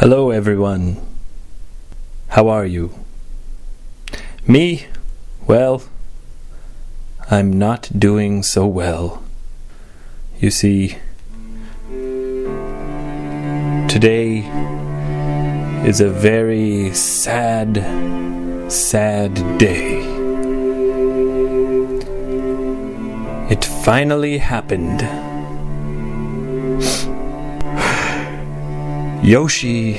Hello, everyone. How are you? Me? Well, I'm not doing so well. You see, today is a very sad, sad day. It finally happened. Yoshi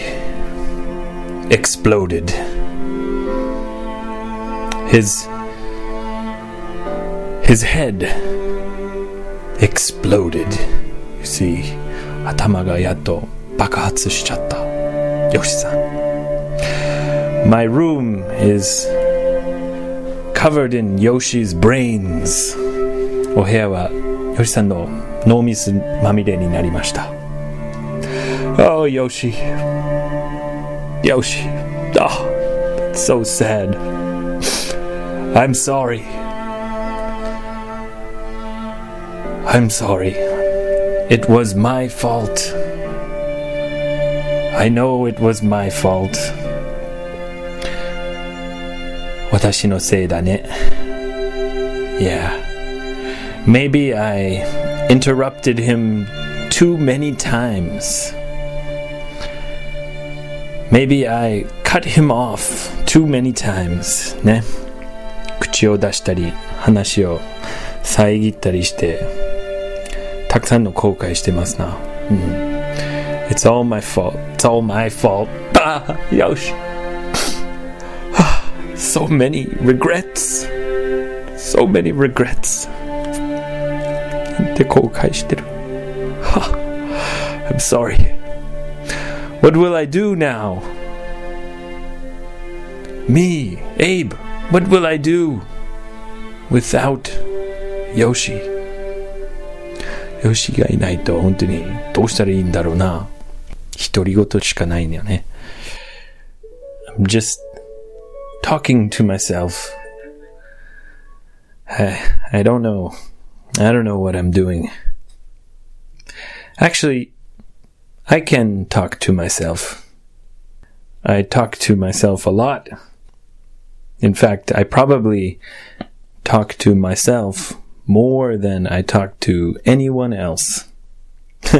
exploded. His his head exploded. You see, 頭がやっと爆発しちゃった。ヨシさん。My room is covered in Yoshi's brains. お部屋はヨシさんの脳みそまみれになりました。 Oh, Yoshi. Yoshi. Oh, that's so sad. I'm sorry. I'm sorry. It was my fault. I know it was my fault. 私のせいだね。Yeah. Maybe I interrupted him too many times. Maybe I cut him off too many times. ね。口を出したり、話を遮ったりして、たくさんの後悔してますな。うん。It's all my fault. It's all my fault. ああ、よし。so many regrets. So many regrets. なんて後悔してる。I'm sorry. What will I do now? Me, Abe, what will I do without Yoshi? ヨシがいないと本当にどうしたらいいんだろうな。独り言しかないんだよね。I'm just talking to myself. I, I don't know. I don't know what I'm doing. Actually, I can talk to myself. I talk to myself a lot. In fact, I probably talk to myself more than I talk to anyone else.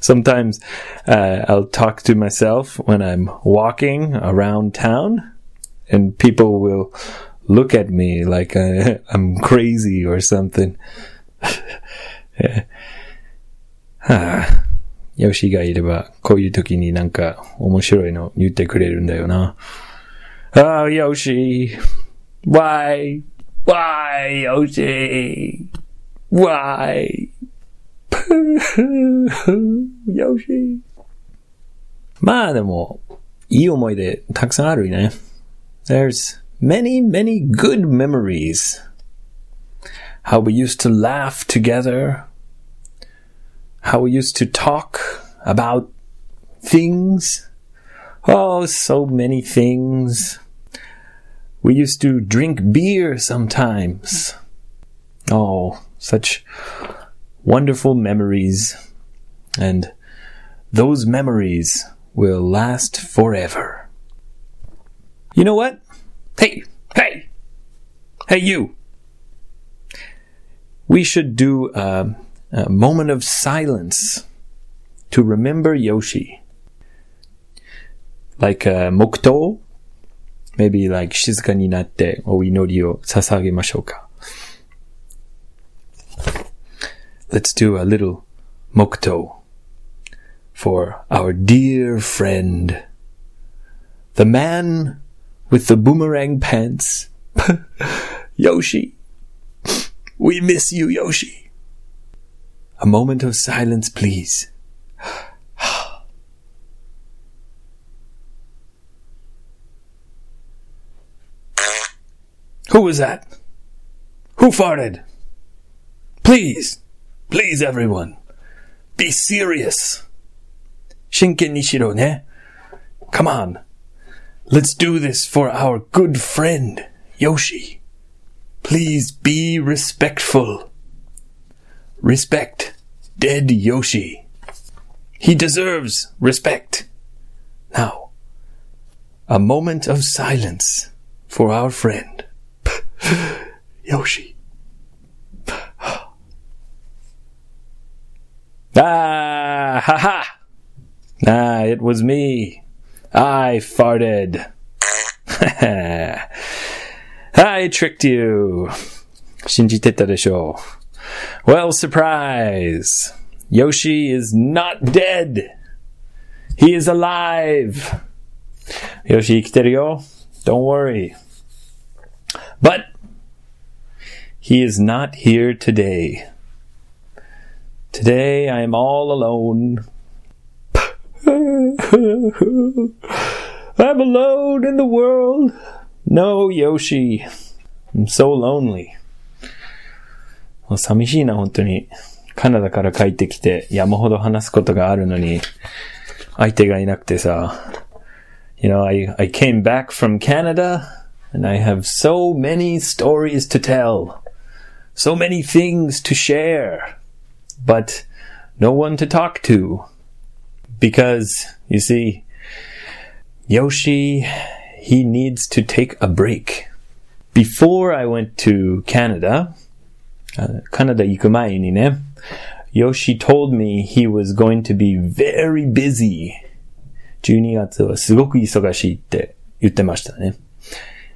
Sometimes uh, I'll talk to myself when I'm walking around town, and people will look at me like uh, I'm crazy or something. はあ、ヨシがいれば、こういう時になんか面白いの言ってくれるんだよな。ああ、ヨシ !Why? Why, Yoshi? Why? ヨシまあでも、いい思い出たくさんあるね。There's many, many good memories. How we used to laugh together. How we used to talk about things. Oh, so many things. We used to drink beer sometimes. Oh, such wonderful memories. And those memories will last forever. You know what? Hey, hey, hey, you. We should do a, a moment of silence to remember Yoshi. Like a mokto? Maybe like 静かになってお祈りを捧げましょうか。Let's do a little mokto for our dear friend, the man with the boomerang pants, Yoshi. We miss you, Yoshi. A moment of silence, please. Who was that? Who farted? Please, please, everyone, be serious. Shinken Nishiro, ne? Come on. Let's do this for our good friend, Yoshi. Please be respectful. Respect dead Yoshi. He deserves respect. Now, a moment of silence for our friend, Yoshi. ah, ha ha! Ah, it was me. I farted. I tricked you. 信じてたでしょう。 well, surprise! Yoshi is not dead! He is alive! Yoshi Kiterio, Don't worry. But he is not here today. Today I am all alone. I'm alone in the world. No, Yoshi. I'm so lonely. 寂しいな、本当に。カナダから帰ってきて山ほど話すことがあるのに、相手がいなくてさ。You know, I, I came back from Canada and I have so many stories to tell. So many things to share. But no one to talk to. Because, you see, Yoshi, he needs to take a break. Before I went to Canada, カナダ行く前にね、Yoshi told me he was going to be very busy. 12月はすごく忙しいって言ってましたね。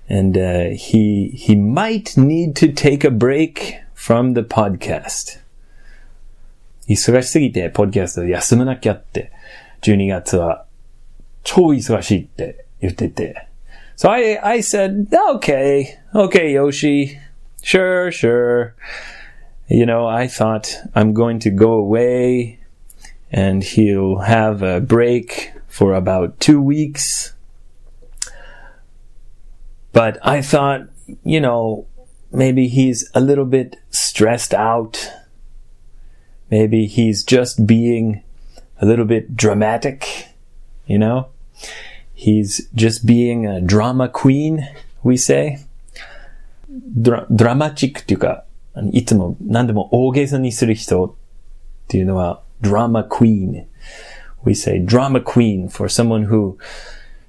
And、uh, he, he might need to take a break from the podcast. 忙しすぎて、ポッドキャストで休まなきゃって、12月は超忙しいって言ってて。So I, I said, okay, okay, Yoshi. Sure, sure. You know, I thought I'm going to go away and he'll have a break for about two weeks. But I thought, you know, maybe he's a little bit stressed out. Maybe he's just being a little bit dramatic, you know? He's just being a drama queen, we say. ドラドラマチックっていうか、いつも何でも大げさにする人っていうのは、drama queen. We say drama queen for someone who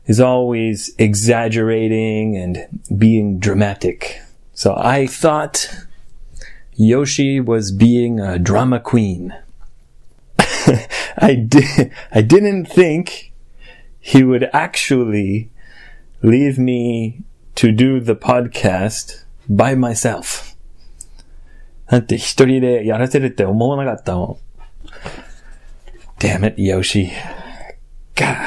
is always exaggerating and being dramatic. So I thought Yoshi was being a drama queen. I did, I didn't think he would actually leave me to do the podcast by myself. だって一人でやらせるって思わなかったもん。Damn it, Yoshi. God.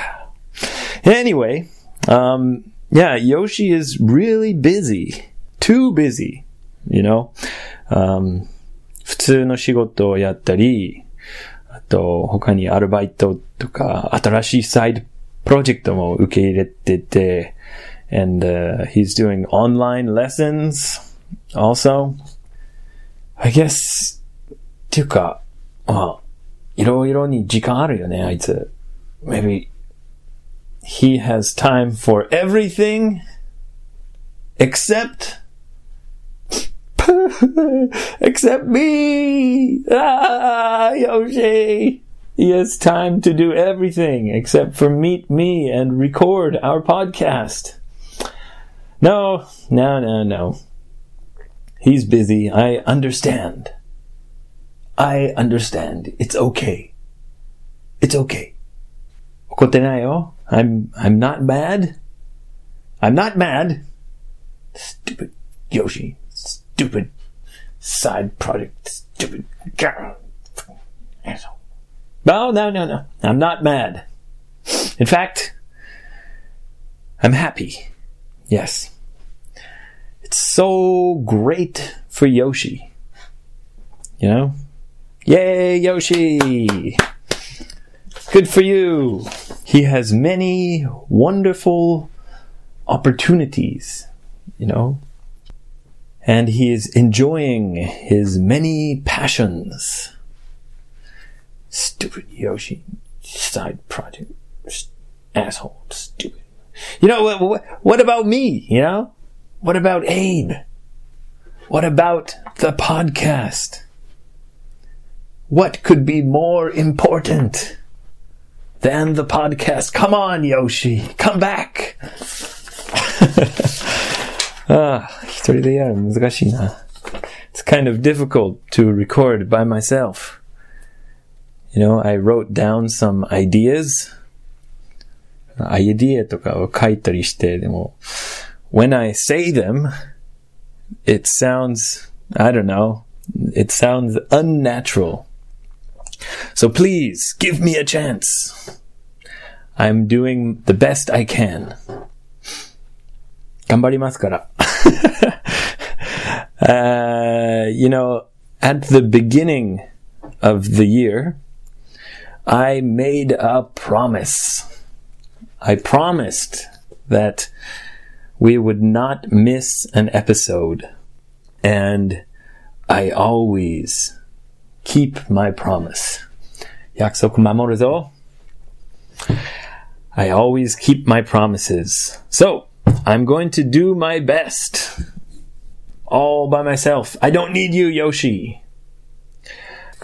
Anyway, um, yeah, Yoshi is really busy. Too busy. You know? Um, 普通の仕事をやったり、あと他にアルバイトとか新しいサイドプロジェクトも受け入れてて、and uh, he's doing online lessons also. I guess, っていうか、まあ、いろいろに時間あるよね、あいつ。Maybe he has time for everything except except me. Ah, Yoshi. He has time to do everything except for meet me and record our podcast. No, no, no, no. He's busy. I understand. I understand. It's okay. It's okay. I'm, I'm not mad. I'm not mad. Stupid Yoshi. Stupid side project. Stupid girl. Asshole. No, no, no, no. I'm not mad. In fact, I'm happy. Yes. So great for Yoshi. You know? Yay, Yoshi! Good for you! He has many wonderful opportunities, you know? And he is enjoying his many passions. Stupid Yoshi. Side project. Asshole. Stupid. You know, what, what about me? You know? What about Abe? What about the podcast? What could be more important the end of the podcast. Come on, Yoshi. Come back. ああ、一人でやるの難しいな。It's kind of difficult to record by myself. You know, I wrote down some ideas. アイディアとかを書いたりして、でも、 when I say them, it sounds, I don't know, it sounds unnatural. So please give me a chance. I'm doing the best I can. 頑張りますから。uh, you know, at the beginning of the year, I made a promise. I promised that we would not miss an episode. And I always keep my promise. 약속 마모르죠? I always keep my promises. So, I'm going to do my best. All by myself. I don't need you, Yoshi.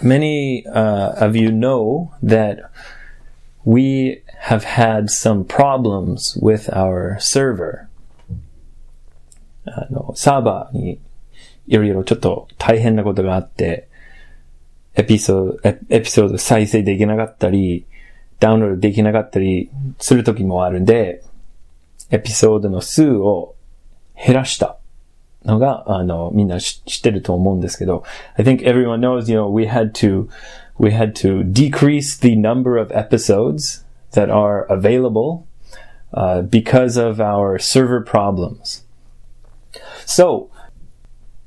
Many uh, of you know that we have had some problems with our server. あの、サーバーにいろいろちょっと大変なことがあって、エピソード、エピソード再生できなかったり、ダウンロードできなかったりする時もあるんで、エピソードの数を減らしたのが、あの、みんな知ってると思うんですけど、I think everyone knows, you know, we had to, we had to decrease the number of episodes that are available, uh, because of our server problems. So,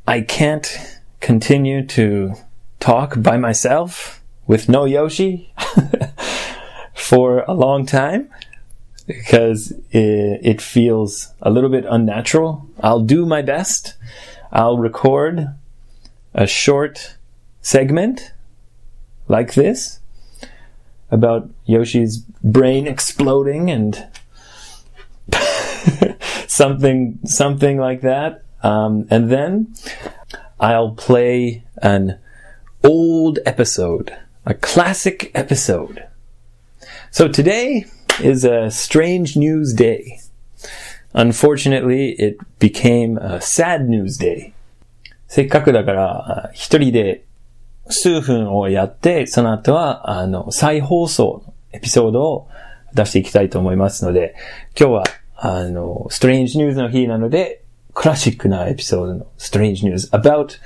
I can't continue to talk by myself with no Yoshi for a long time because it, it feels a little bit unnatural. I'll do my best. I'll record a short segment like this about Yoshi's brain exploding and something something like that. Um, and then I'll play an old episode, a classic episode. So today is a strange news day. Unfortunately, it became a sad news day. せっかくだから、あ一人で数分をやって、その後は、あの、再放送のエピソードを出していきたいと思いますので、今日は、あの、ストレンジニュースの日なので、 クラシックなエピソードのストレンジニュース about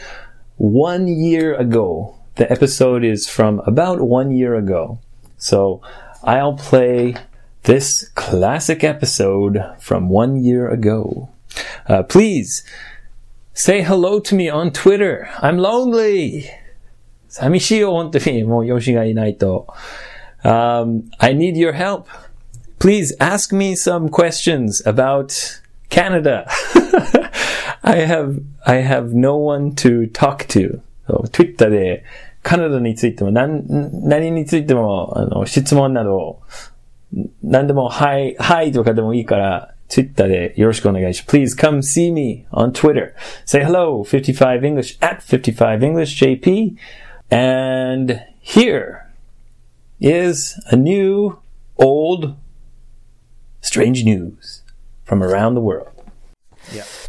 one year ago. The episode is from about one year ago. So I'll play this classic episode from one year ago. Uh, please say hello to me on Twitter. I'm lonely. 寂しいよ、本当に。もう、ヨシがいないと。Um, I need your help. Please ask me some questions about Canada. I have, I have no one to talk to. そう Twitter でカナダについても何、何についても、あの、質問など、何でも、はい、はいとかでもいいから、Twitter でよろしくお願いします。Please come see me on Twitter. Say hello, 55English at 55EnglishJP. And here is a new, old, strange news from around the world.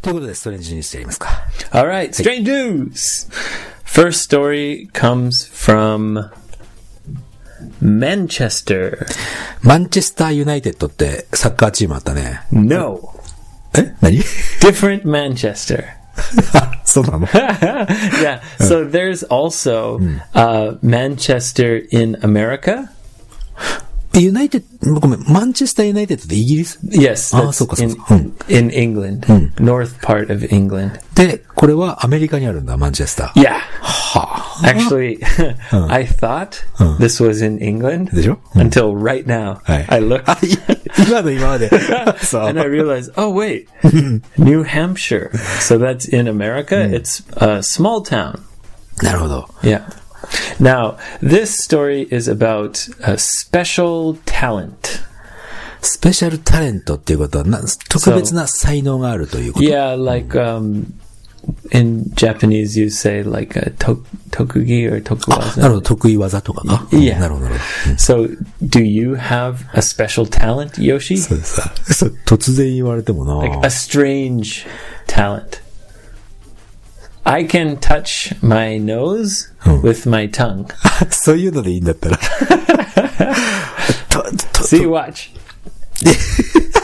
ということで、ストレンジニュースやりますか。 All right, strange news. First story comes from Manchester. マンチェスターユナイテッドってサッカーチームあったね。 No, え何 different Manchester. そうなの yeah. So there's also uh, Manchester in America. ユナイテッド、ごめん、マンチェスターユナイテッドってイギリス Yes, Ah, that's so- so- in, so. Hmm. in England, north part of England. で、これはアメリカにあるんだ、マンチェスター。 Yeah. はあ。 Actually, I thought this was in England でしょ until right now. はい I looked あ、い今の今まで。そう and I realized, oh wait, New Hampshire. So that's in America. It's a small town. なるほど。 Yeah. Now, this story is about a special talent. スペシャルタレントっていうことはな、特別な才能があるということ。 Yeah, like um, in Japanese you say like a to, tokugi or なる tokuwaza. ほど、得意技とかか。いやなるほど、なるほど。 So, do you have a special talent, Yoshi? そうさ、そう突然言われてもな Like a strange talent. I can touch my nose with my tongue. そういうのでいいんだったら。と、と、See, watch.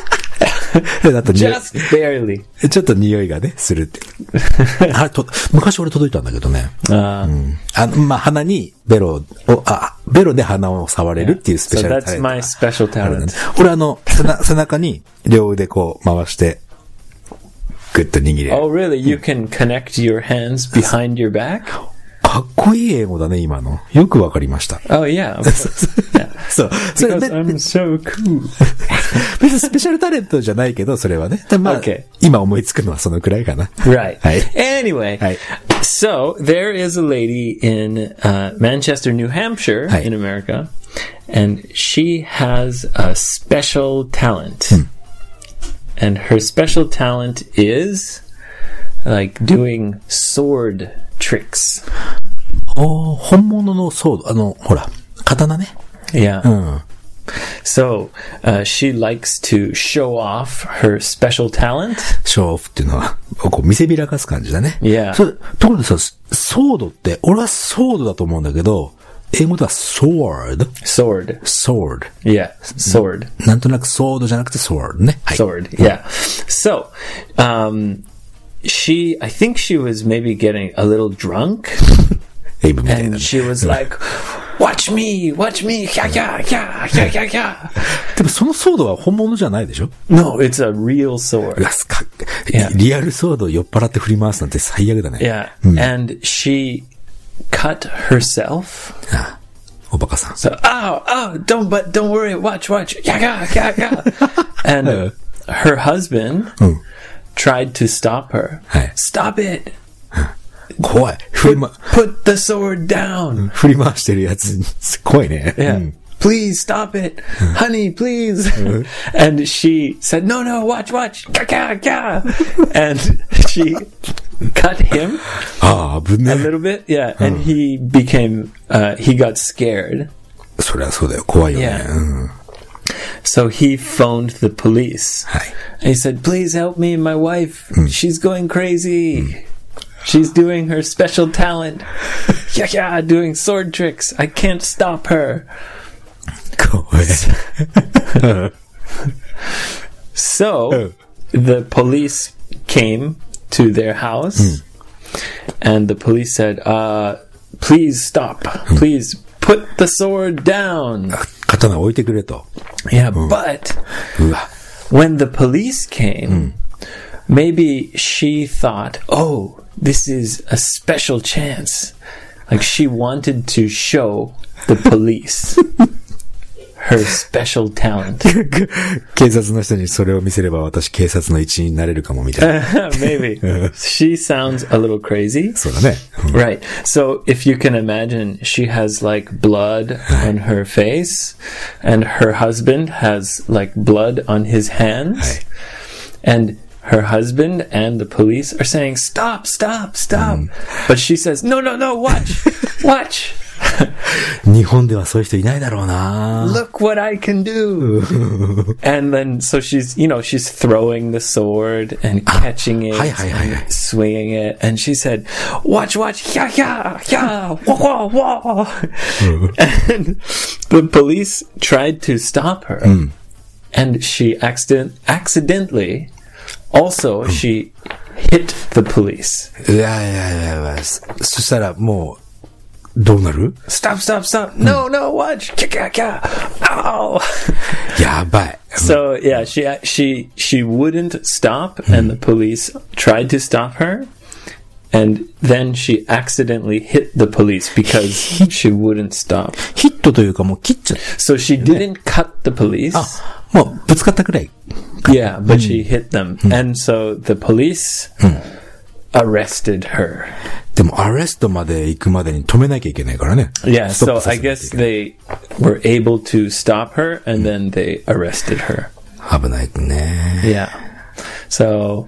Just barely. ちょっと匂いがね、するって。あれと、昔俺届いたんだけどね。Uh, あの、まあ、鼻にベロを、あ、ベロで鼻を触れるっていうスペ so シャル that's タレント my special あるね talent. 俺あの、背な背中に両腕こう回して、グッと握れる。 Oh, really? You can connect your hands behind your back? かっこいい英語だね、今の。よくわかりました。 Oh, yeah. of course. yeah. そう。それ Because べ I'm so cool. 別にスペシャルタレントじゃないけど、それはね。でまあ Okay. 今思いつくのはそのくらいかな。 Right. Hi. Anyway, Hi. so there is a lady in uh, Manchester, New Hampshire, Hi. in America, and she has a special talent. And her special talent is like doing sword tricks. おー本物のソード、あの、ほら、刀ね。 Yeah. うん。 So uh, she likes to show off her special talent. ショーオフっていうのは、こう見せびらかす感じだね。 Yeah. それところでさ、ソードって、俺はソードだと思うんだけど、 英語では sword, Sword. sword. Yeah, sword. なんとなくソードじゃなくて sword ね。はい。sword. Yeah. So, um, she, I think she was maybe getting a little drunk, and ね。she was like, "Watch me, watch me, yeah, yeah, yeah, yeah, yeah, yeah." でもそのソードは本物じゃないでしょ No, it's a real う sword. リアルソードを酔っ払って振り回すなんて最悪だね。Yeah, and she cut herself. ああおバカさん。 So, oh, oh, don't, but don't worry, watch, watch, yeah, yeah, yeah, yeah. and Uh. her husband Hmm. tried to stop her. Hey. Stop it! 怖い。振りま、 Put the sword down. 振り回してるやつ、怖いね。 Yeah. うん。 Please stop it. Honey, please. and she said, No, no, watch, watch. Gah, gah, gah. and she cut him ああ、危ね a え。 little bit. Yeah. And he became, uh, he got scared. そりゃそうだよ。怖いよね。 Yeah. うん。 So he phoned the police. はい。 And he said, Please help me. My wife, she's going crazy. She's doing her special talent. yeah, yeah, doing sword tricks. I can't stop her. Go so the police came to their house, mm. and the police said, uh, "Please stop! Mm. Please put the sword down." Yeah, hmm. but hmm. when the police came, hmm. maybe she thought, "Oh, this is a special chance." Like she wanted to show the police her special talent. 警察の人にそれを見せれば私警察の一員になれるかもみたいな。 Maybe. she sounds a little crazy. そうだね。うん Right. So if you can imagine, she has like blood on her face, and her husband has like blood on his hands, and her husband and the police are saying, "Stop! Stop! Stop!" But she says, "No, no, no! Watch! Watch! 日本ではそういう人いないだろうな Look what I can do!" and then so she's, you know, she's throwing the sword and catching it, hi, hi, hi, hi. and swinging it, and she said, "Watch! Watch! Yeah, yeah, yeah! Wah, wah, wah!" and the police tried to stop her, and she accident accidentally also she hit the police. いやいやいやいや、そそしたらもう、 どうなる Stop! Stop! Stop! No! No! Watch! Kya, kya, kya. Ow! やばい。 So yeah, she she she wouldn't stop, and the police tried to stop her, and then she accidentally hit the police because she wouldn't stop. ヒットというかもう切っちゃっ So she didn't cut the police. た。もうぶつかったくらい。 Yeah, but she hit them, and so the police arrested her. でもアレストまで行くまでに止めなきゃいけないからね。Yeah, so I guess they were able to stop her, and then they arrested her. 危ないね。Yeah. So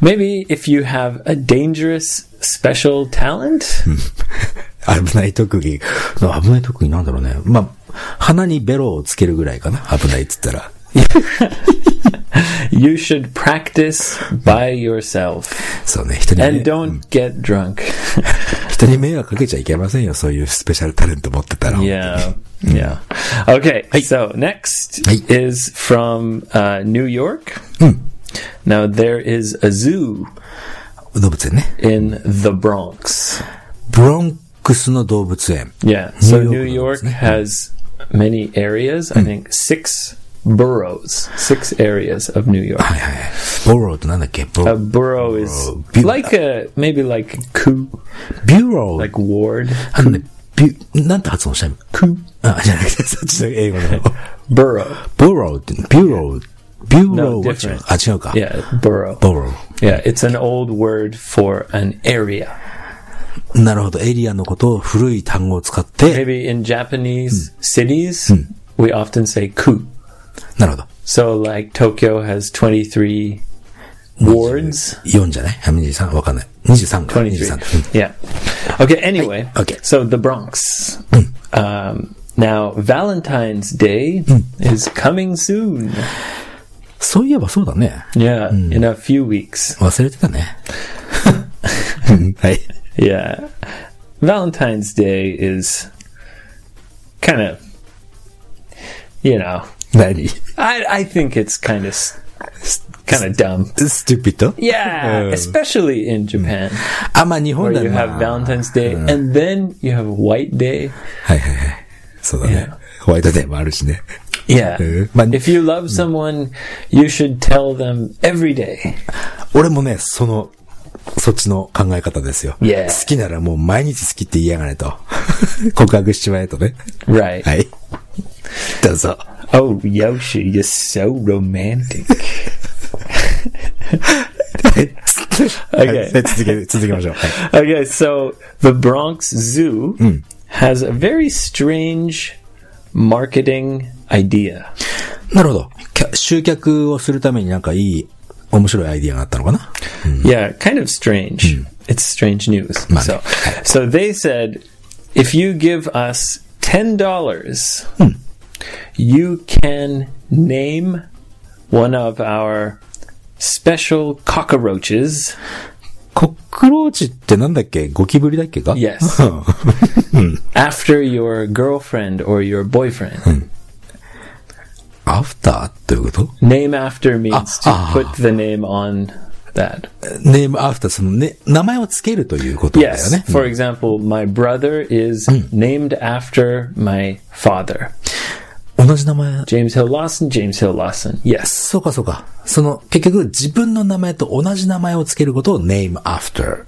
Maybe if you have a dangerous special talent, 危ない特技。危ない特技なんだろうね。まあ、鼻にベロをつけるぐらいかな。危ないっつったら。you should practice by yourself そうね、人に and ね、 don't get drunk. 人に迷惑かけちゃいけませんよ。そういうスペシャルタレント持ってたら。 Yeah. Yeah. Okay. Hey. So next Hey. is from uh, New York. Now there is a zoo 動物園ね。 in the Bronx. ブロンクスの動物園。 Yeah. So New New York, York has many areas. I think six boroughs, six areas of New York. Borough, A borough borough is Bureau. like a maybe like a coup, bureau like ward, あのね、ビュ、なんて発音したの coup あ、じゃなくて、そっちの英語の。borough. borough って、bureau、bureau No, は違う Yeah, borough. Borough. Yeah, it's an old word for an area. なるほど。エリアのことを古い単語を使って、Maybe in Japanese cities, we often say coup. なるほど。 So, like Tokyo has 23 wards. 4じゃないあ、23? わかんない。23か。 23. 23。うん Yeah. Okay, anyway. okay. So, the Bronx. Um, now, Valentine's Day is coming soon. そういえばそうだね。 Yeah, in a few weeks. 忘れてたね。はい。 Yeah. Valentine's Day is kind of, you know, 何 I, I think it's kind of, kind of dumb. ストゥピット Yeah, especially in Japan, あ、まあ日本 where で you は have Valentine's Day and then you have White Day. はいはいはい。そうだね。ホワイトデーもあるしね。Yeah. Uh, but- If you love someone, you should tell them every day. 俺もね、その、そっちの考え方ですよ。Yeah. 好きならもう毎日好きって言いやがれと。告白しちまえとね。Right. はい。どうぞ。 Oh, Yoshi, you're so romantic. はい続け、続けましょう。はい。 Okay, so the Bronx Zoo has a very strange marketing idea. なるほど。きゃ集客をするためになんかいい、面白いアイディアがあったのかな Yeah, kind of strange. It's strange news. Man. So, so they said, if you give us ten dollars, you can name one of our special cockroaches. コックローチってなんだっけゴキブリだっけか Yes. after your girlfriend or your boyfriend. アフターっていうこと Name after means to ah. put the name on that. ネームアフター、そのね、名前をつけるということだよ Yes. ね。 For example, my brother is named after my father. 同じ名前。 James Hill Lawson, James Hill Lawson. Yes. そうかそうか。その、結局自分の名前と同じ名前をつけることを name after。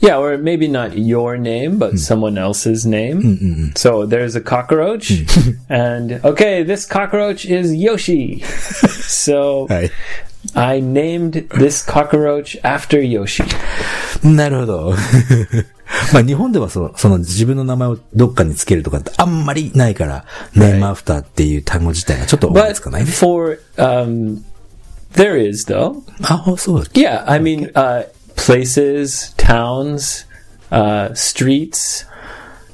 Yeah, or maybe not your name, but someone else's name. So there's a cockroach, and okay, this cockroach is Yoshi. so はい。 I named this cockroach after Yoshi. なるほど。まあ日本ではその、その自分の名前をどっかにつけるとかってあんまりないから、name after っていう単語自体がちょっと思い But つかないね。 for um, there is though. あ、そうだ。 Yeah, I mean uh, places, towns, uh, streets.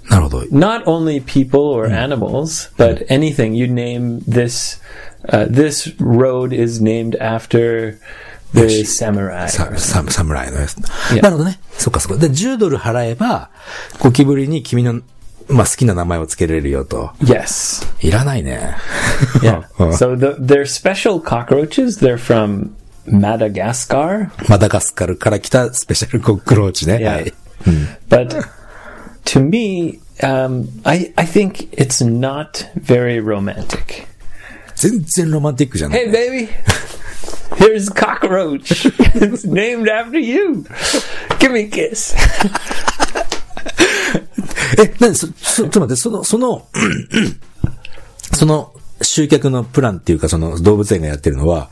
なるほど。 not only people or animals, but anything. You name this. Uh, this road is named after the samurai. サササムライのやつ。Yeah. なるほどね。そっかそっか。で、10ドル払えば、ゴキブリに君の、まあ好きな名前をつけれるよと。Yes. いらないね。Yeah. so the, they're special cockroaches. They're from Madagascar, マダガスカルから来たスペシャルコックローチね。Yeah. はい。but to me, um, I I think it's not very romantic. 全然ロマンティックじゃない。Hey, baby. Here's a cockroach. it's named after you. Give me a kiss. え、なに、そ、そ、ちょっと待って、その、その、その集客のプランっていうか、その動物園がやってるのは、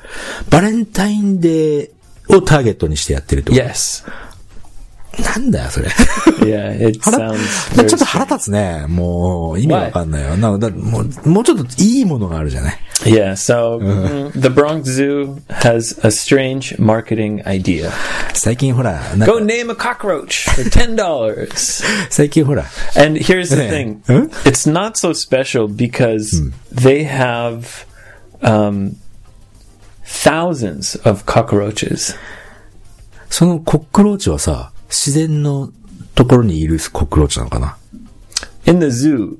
バレンタインデーをターゲットにしてやってると？Yes. なんだよ、それ。腹 sounds ちょっと腹立つね。もう、意味わかんないよ。なだもう、もうちょっといいものがあるじゃない。Yeah, so mm, the Bronx Zoo has a strange marketing idea. 最近ほら、Go name a cockroach for $10. 最近ほら、And here's the thing it's not so special because they have um, thousands of cockroaches. そのコックローチはさ、自然のところにいるコックローチなのかな In the zoo,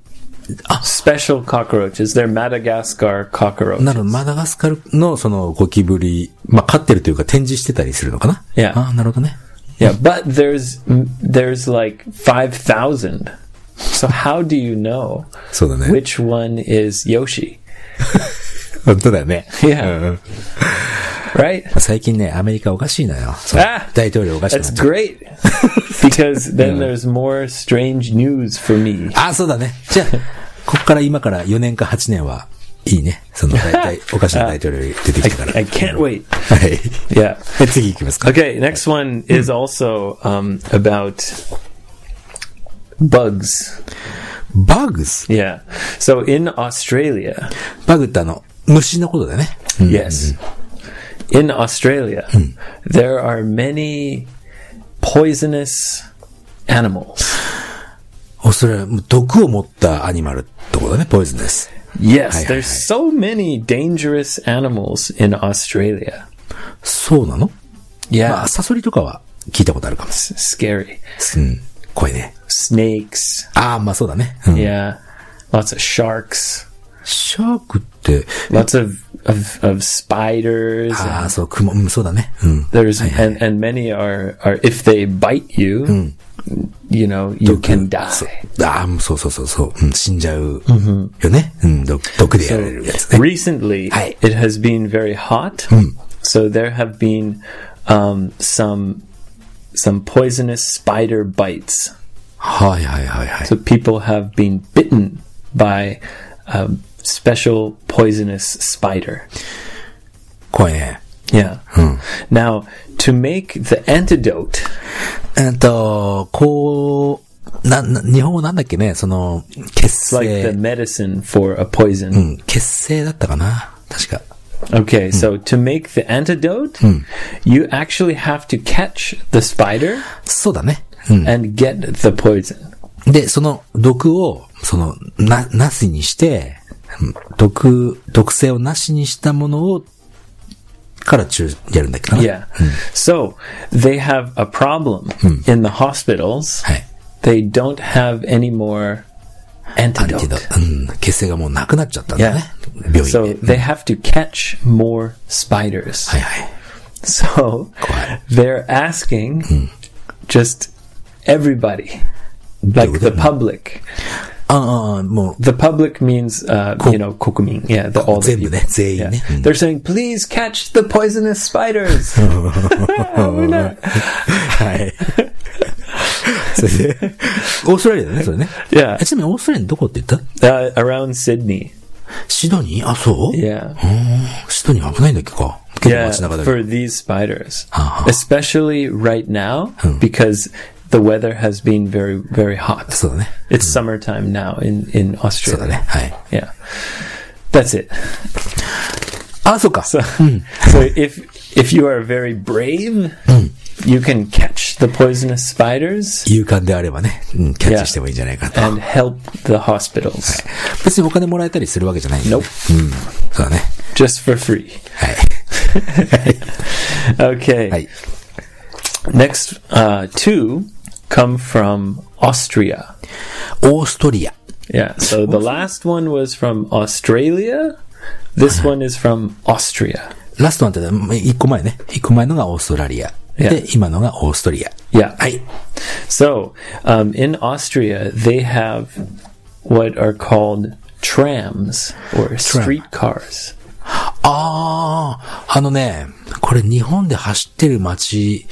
special cockroaches. They're Madagascar cockroaches. なるほど、マダガスカルのそのゴキブリ、まあ、飼ってるというか展示してたりするのかな Yeah. ああ、なるほどね。Yeah, but there's there's like 5,000. So how do you know そうだね。which one is Yoshi? 本当だよね。Yeah. うん Right? 最近ね、アメリカおかしいのよ。そうあ大統領おかしくな That's っちゃう。great. because then there's more strange news for me. あ、そうだね。じゃあ、こっから今から4年か8年は、いいね。その大体、おかしな大統領出てきたから。I can't wait. はい。Yeah. はい次行きますか。Okay, next one is also um, about bugs. バグス Yeah. So in Australia, バグってあの、虫のことだよね。yes, in Australia, there are many poisonous animals. おそれは毒を持ったアニマルってことだね、ポイズンです。 Yes, Hi, hi, there's so many dangerous animals in Australia. そうなの Yeah, まあ、サソリとかは聞いたことあるかも。 it's scary. うん。怖いね。 Snakes. ああ、まあそうだね。うん Yeah, lots of sharks. シャークって、 Lots of of, of spiders. ああ、そう、雲、うん、そうだね。うん。 There's and and many are are if they bite you, you know you can die. ああ、そうそうそうそう、うん、死んじゃうよね。うん、毒毒でやられるやつね。 Recently, Hi. it has been very hot, so there have been um, some some poisonous spider bites. はいはいはいはい。 So people have been bitten by a special poisonous spider. 怖いね。 Yeah. Now, to make the antidote, えっと、こう、な、な、日本語なんだっけね、その、血 like the 清。 medicine for a poison. うん、血清だったかな確か。 Okay, so to make the antidote, you actually have to catch the spider そうだね。うん。 and get the poison. で、その毒を、その、な、なしにして、うん 毒、毒性をなしにしたものを、から中、やるんだっけかな Yeah. So they have a problem in the hospitals. はい。 They don't have any more アンティ antidote. ド、うん、血清がもうなくなっちゃったんだ Yeah. ね。病院 So で。 they have to catch more spiders. はいはい。 So Quiet. they're asking just everybody, like the public. ああ、もう、 The public means, uh, you know, kokumin. Yeah, the, all the 全部 people. ね、全員 Yeah. ね。うん They're saying, please catch the poisonous spiders. はい。それで、オーストラリアだね、それね。 Yeah. えちなみにオーストラリアのどこって言った Uh, around Sydney. シドニーあ、そう Yeah. シドニー危ないんだっけか結構 Yeah, 街中だけど for these spiders. Uh-huh. Especially right now, because the weather has been very, very hot. そうだね。 It's summertime now in, in そうだ Australia. ね。はい。 Yeah. That's it. あ、そうか。 So, so if if you are very brave, you can catch the poisonous spiders 勇敢であればね、うん、キャッチしてもいいんじゃないかと。 and help the hospitals 別にお金もらえたりするわけじゃないんだね Nope. うん。そうだね。 just for free. はい。 Okay. はい。 Next, uh, two come from Austria. Austria. Yeah, so the last one was from Australia. This one is from Austria. Last one Australia. ラストなんて、一個前ね。一個前のがオーストラリア。Yeah. で、今のがオーストリア。Yeah. はい。So, um, in Austria, they have what are called trams or streetcars. ああ、あのね、これ日本で走ってる街、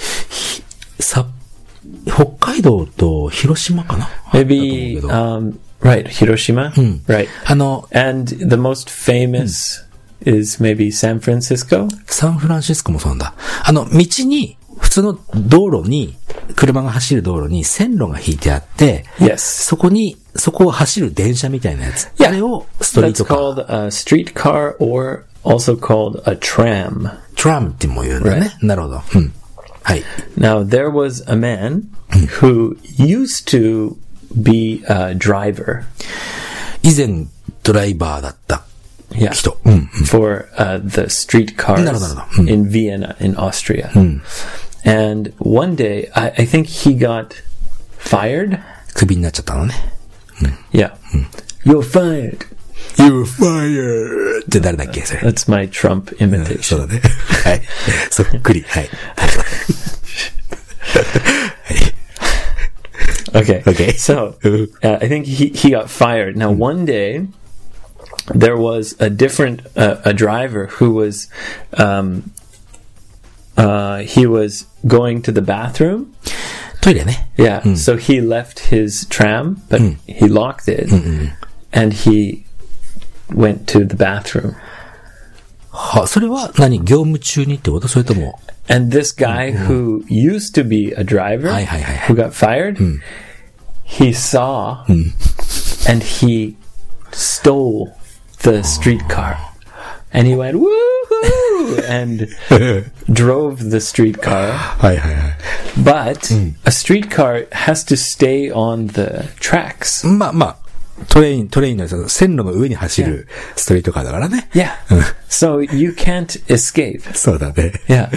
北海道と広島かな Maybe, um, right, Hiroshima. Right. あの、And the most famous is maybe San Francisco. サンフランシスコもそうなんだ。あの、道に、普通の道路に、車が走る道路に線路が引いてあって、Yes. そこに、そこを走る電車みたいなやつ。Yeah. あれをストリー That's トカー、called a streetcar or also called a tram. トラムっても言うんだね。なるほど。うん。はい。 Now, there was a man who used to be a driver. 以前、ドライバーだった。 Yeah. 人。うん。 For uh, the streetcars No, no, no, no. Mm. in Vienna, in Austria. And one day, I, I think he got fired. クビになっちゃったのね。 Yeah. You're fired. You're fired! って誰だっけそれ。 That's my Trump そう imitation. だね。はい。そっくり。はい。 okay. Okay. So uh, I think he, he got fired. Now, hmm. one day there was a different uh, a driver who was um, uh, he was going to the bathroom. ¿eh? Yeah. Mm. So he left his tram, but mm. he locked it, Mm-mm. and he went to the bathroom. は、それは何業務中にってことそれとも、 And this guy who used to be a driver, Hi, hi, hi, hi. who got fired, he saw and he stole the streetcar. And he went, woohoo! and drove the streetcar. はいはいはい。 But a streetcar has to stay on the tracks. まあまあ、 トレイン、トレインの線路の上に走るストリートカーだからね。Yeah. so you can't escape. そうだね。Yeah.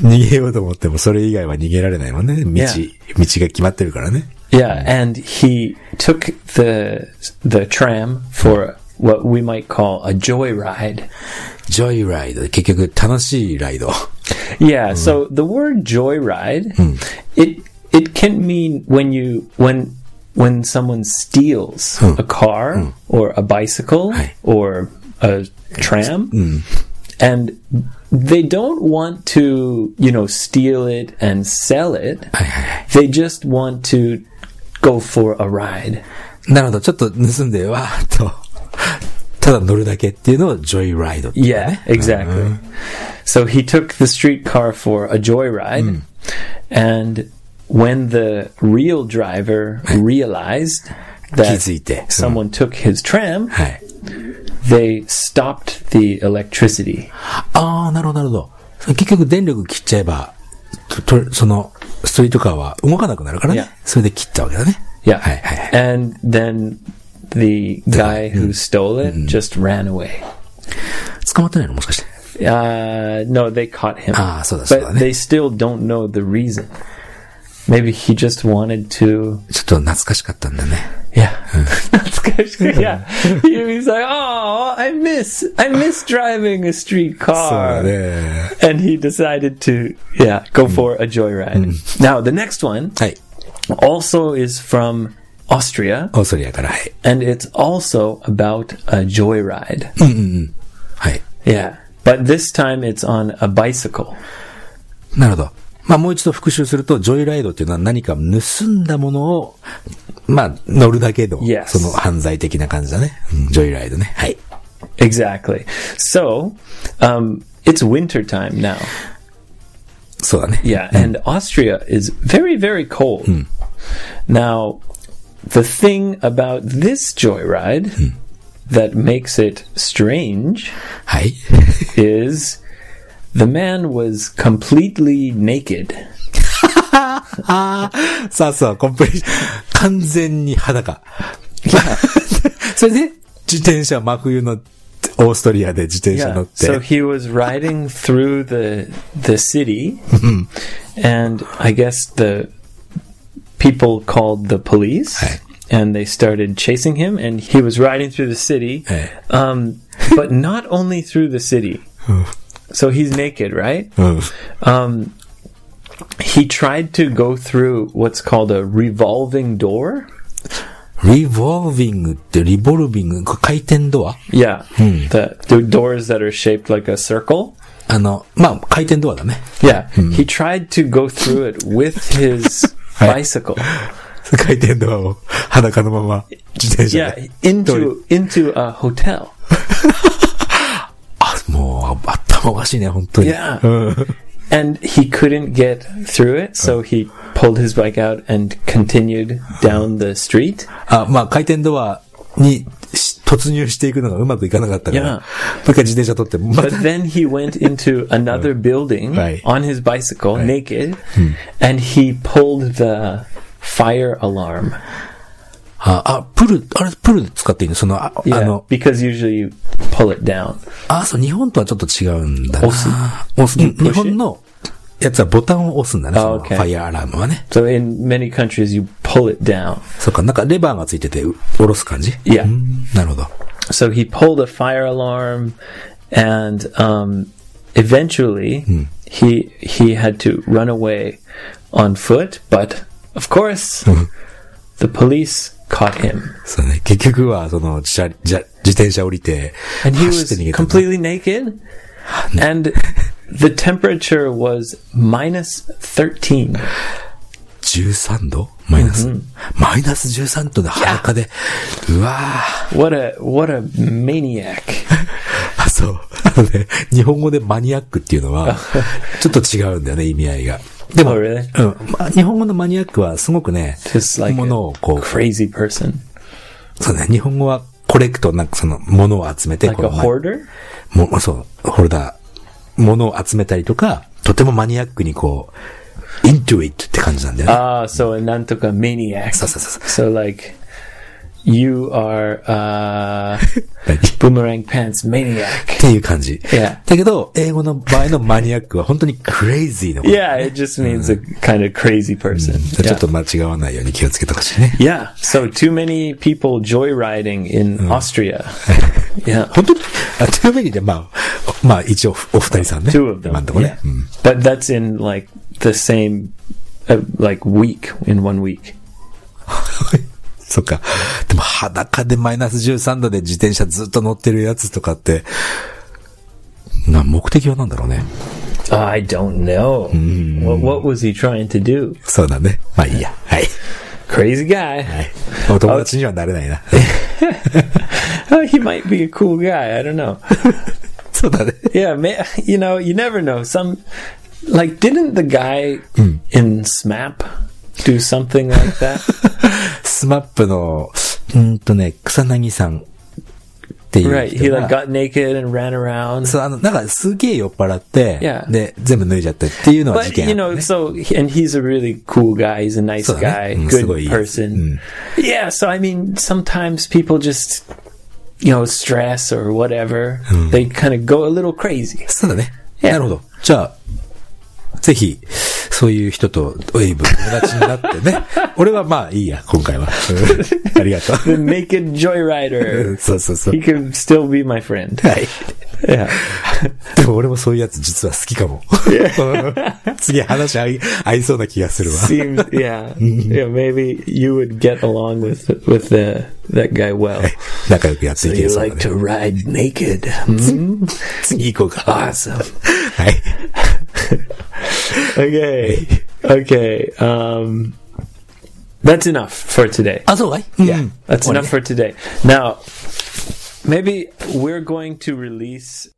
逃げようと思ってもそれ以外は逃げられないもんね。道、Yeah. 道が決まってるからね。Yeah, and he took the the tram for what we might call a joyride. ジョイライド。結局楽しいライド。Yeah, so the word joyride, it it can mean when you when when someone steals a car or a bicycle Hi. or a tram and they don't want to, you know, steal it and sell it. はいはいはい。 They just want to go for a ride. なるほど。ちょっと盗んで、わーっと、ただ乗るだけっていうのをジョイライドっていう Yeah, ね。 exactly. So he took the streetcar for a joyride, and when the real driver realized 気 that づいて。 someone took his tram, はい。 they stopped the electricity. ああ、なるほど、なるほど。結局電力切っちゃえば、ととその、ストリートカーは動かなくなるからね。 Yeah. それで切ったわけだね。 Yeah. はいはいはい。 And then the guy who stole it just ran away. 捕まってないのもしかして。 Uh, no, they caught him. Ah, so that's but what I- they still don't know the reason. Maybe he just wanted to ちょっと懐かしかったんだね。 Yeah. That's good. yeah. He was like, Oh, I miss I miss driving a street そうだ car. ね。 And he decided to yeah, go for a joyride. Now the next one はい。 also is from Austria オーストリアから、はい。 and it's also about a joyride. はい。 Yeah. But this time it's on a bicycle. なるほど。 まあもう一度復習すると、ジョイライドっていうのは何か盗んだものを、まあ乗るだけの、Yes. その犯罪的な感じだね。うんジョイライドね。はい。Exactly. So, um, it's winter time now. そうだね。Yeah, and Austria is very, very cold. Now, the thing about this joyride that makes it strange はい。is the man was completely naked. さあさあ、コンプリ、完全に裸。それで、自転車、真冬のオーストリアで自転車 Yeah. 乗って。 So he was riding through the the city, and I guess the people called the police, Hey. and they started chasing him. And he was riding through the city, Hey. um, but not only through the city. So he's naked, right? うん。 Um, he tried to go through what's called a revolving door. リボルビングって、リボルビング、これ回転ドア Yeah, the, the doors that are shaped like a circle. あの、まあ、回転ドアだね。 Yeah, he tried to go through it with his bicycle. 回転ドアを裸のまま自転車 Yeah, で。 into into a hotel. あ、もう、 頭おかしいね、本当に。 Yeah. うん。 And he couldn't get through it, so he pulled his bike out and continued down the street. あ、まあ、回転ドアにし突入していくのがうまくいかなかったから、 Yeah. もう一回自転車取って、ま But た、 then he went into another building Right. on his bicycle, naked, and he pulled the fire alarm. あ、あ、プル、あれ、プル使っていいのその、あ,、あ Yeah, の、because usually you pull it down. あ、そう、日本とはちょっと違うんだな。押す押す。うん日本のやつはボタンを押すんだね、あその OK ファイヤーアラームはね。So in many countries, you pull it down. そっか、なんかレバーがついてて、う下ろす感じ Yeah. うんなるほど。So he pulled a fire alarm, and um, eventually he he had to run away on foot. But of course, the police caught him, そうね、結局は、その、じゃ、じゃ、自転車降りて、and he 走って was 逃げたんだ。completely naked, and the temperature was minus thirteen. 13度マイナス、マイナス13度で裸で、うわー What a what a maniac! あ、そう。あのね、日本語でマニアックっていうのは、ちょっと違うんだよね、意味合いが。でも、Oh, really? うん、まあ、日本語のマニアックはすごくね、like ものをこう、crazy person, そうね、日本語はコレクト、なんかその、ものを集めて、like hoarder? もう、そう、ホルダー、ものを集めたりとか、とてもマニアックにこう、intuit って感じなんだよね。Ah, so a nantoka maniac. そうそうそう So like you are uh 何 boomerang pants maniac. っていう感じ。 Yeah. だけど、英語の場合のマニアックは本当にクレイジーなこと。 Yeah, it just means a kind of crazy person. ちょ Yeah. っと間違わないように気をつけてほしいね。 Yeah. So too many people joyriding in Austria. yeah. 本当にあ、というわけで、まあ、まあ一応お二人さんね。 Two of them. 今んとこ Yeah. ね。うん。 But that's in like the same uh, like week in one week. そっか。でも裸でマイナス13度で自転車ずっと乗ってるやつとかって、な、目的は何だろうね。I don't know. What, was he trying to do? そうだね。まあいいや。はい。Crazy guy. はい。お友達にはなれないな。Uh, he might be a cool guy. I don't know. そうだね。Yeah, you know, you never know. Some like didn't the guy in SMAP do something like that? スマップの、うんとね、草薙さんっていう right. 人 He が like got naked and ran around. そう、あの、なんかすげえ酔っ払って、Yeah. で、全部脱いじゃったっていうのは事 But 件あ you った know, ね so and he's a really cool guy. He's a nice そうだね。guy, うん good すごいいいやつ。person. Yeah. So I mean, sometimes people just, you know, stress or whatever. They kind of go a little crazy. そうだね。Yeah. なるほど。じゃあ、ぜひ、そういう人とエイブ友達になってね。俺はまあいいや、今回は。うんありがと The う。naked joyrider. そうそうそう He。can still be my friend. はい。でも俺もそういうやつ実は好きかも。次話合い、合いそうな気がするわ。Seems yeah. yeah, maybe you would get along with with the that guy well. 仲良くやっていけ You そうだ like ね。to ride naked. Hmm? 次行こうか。awesome. はい。Okay. Okay. Um that's enough for today. あ、そうかい Yeah. That's 終わり enough for today. Now maybe we're going to release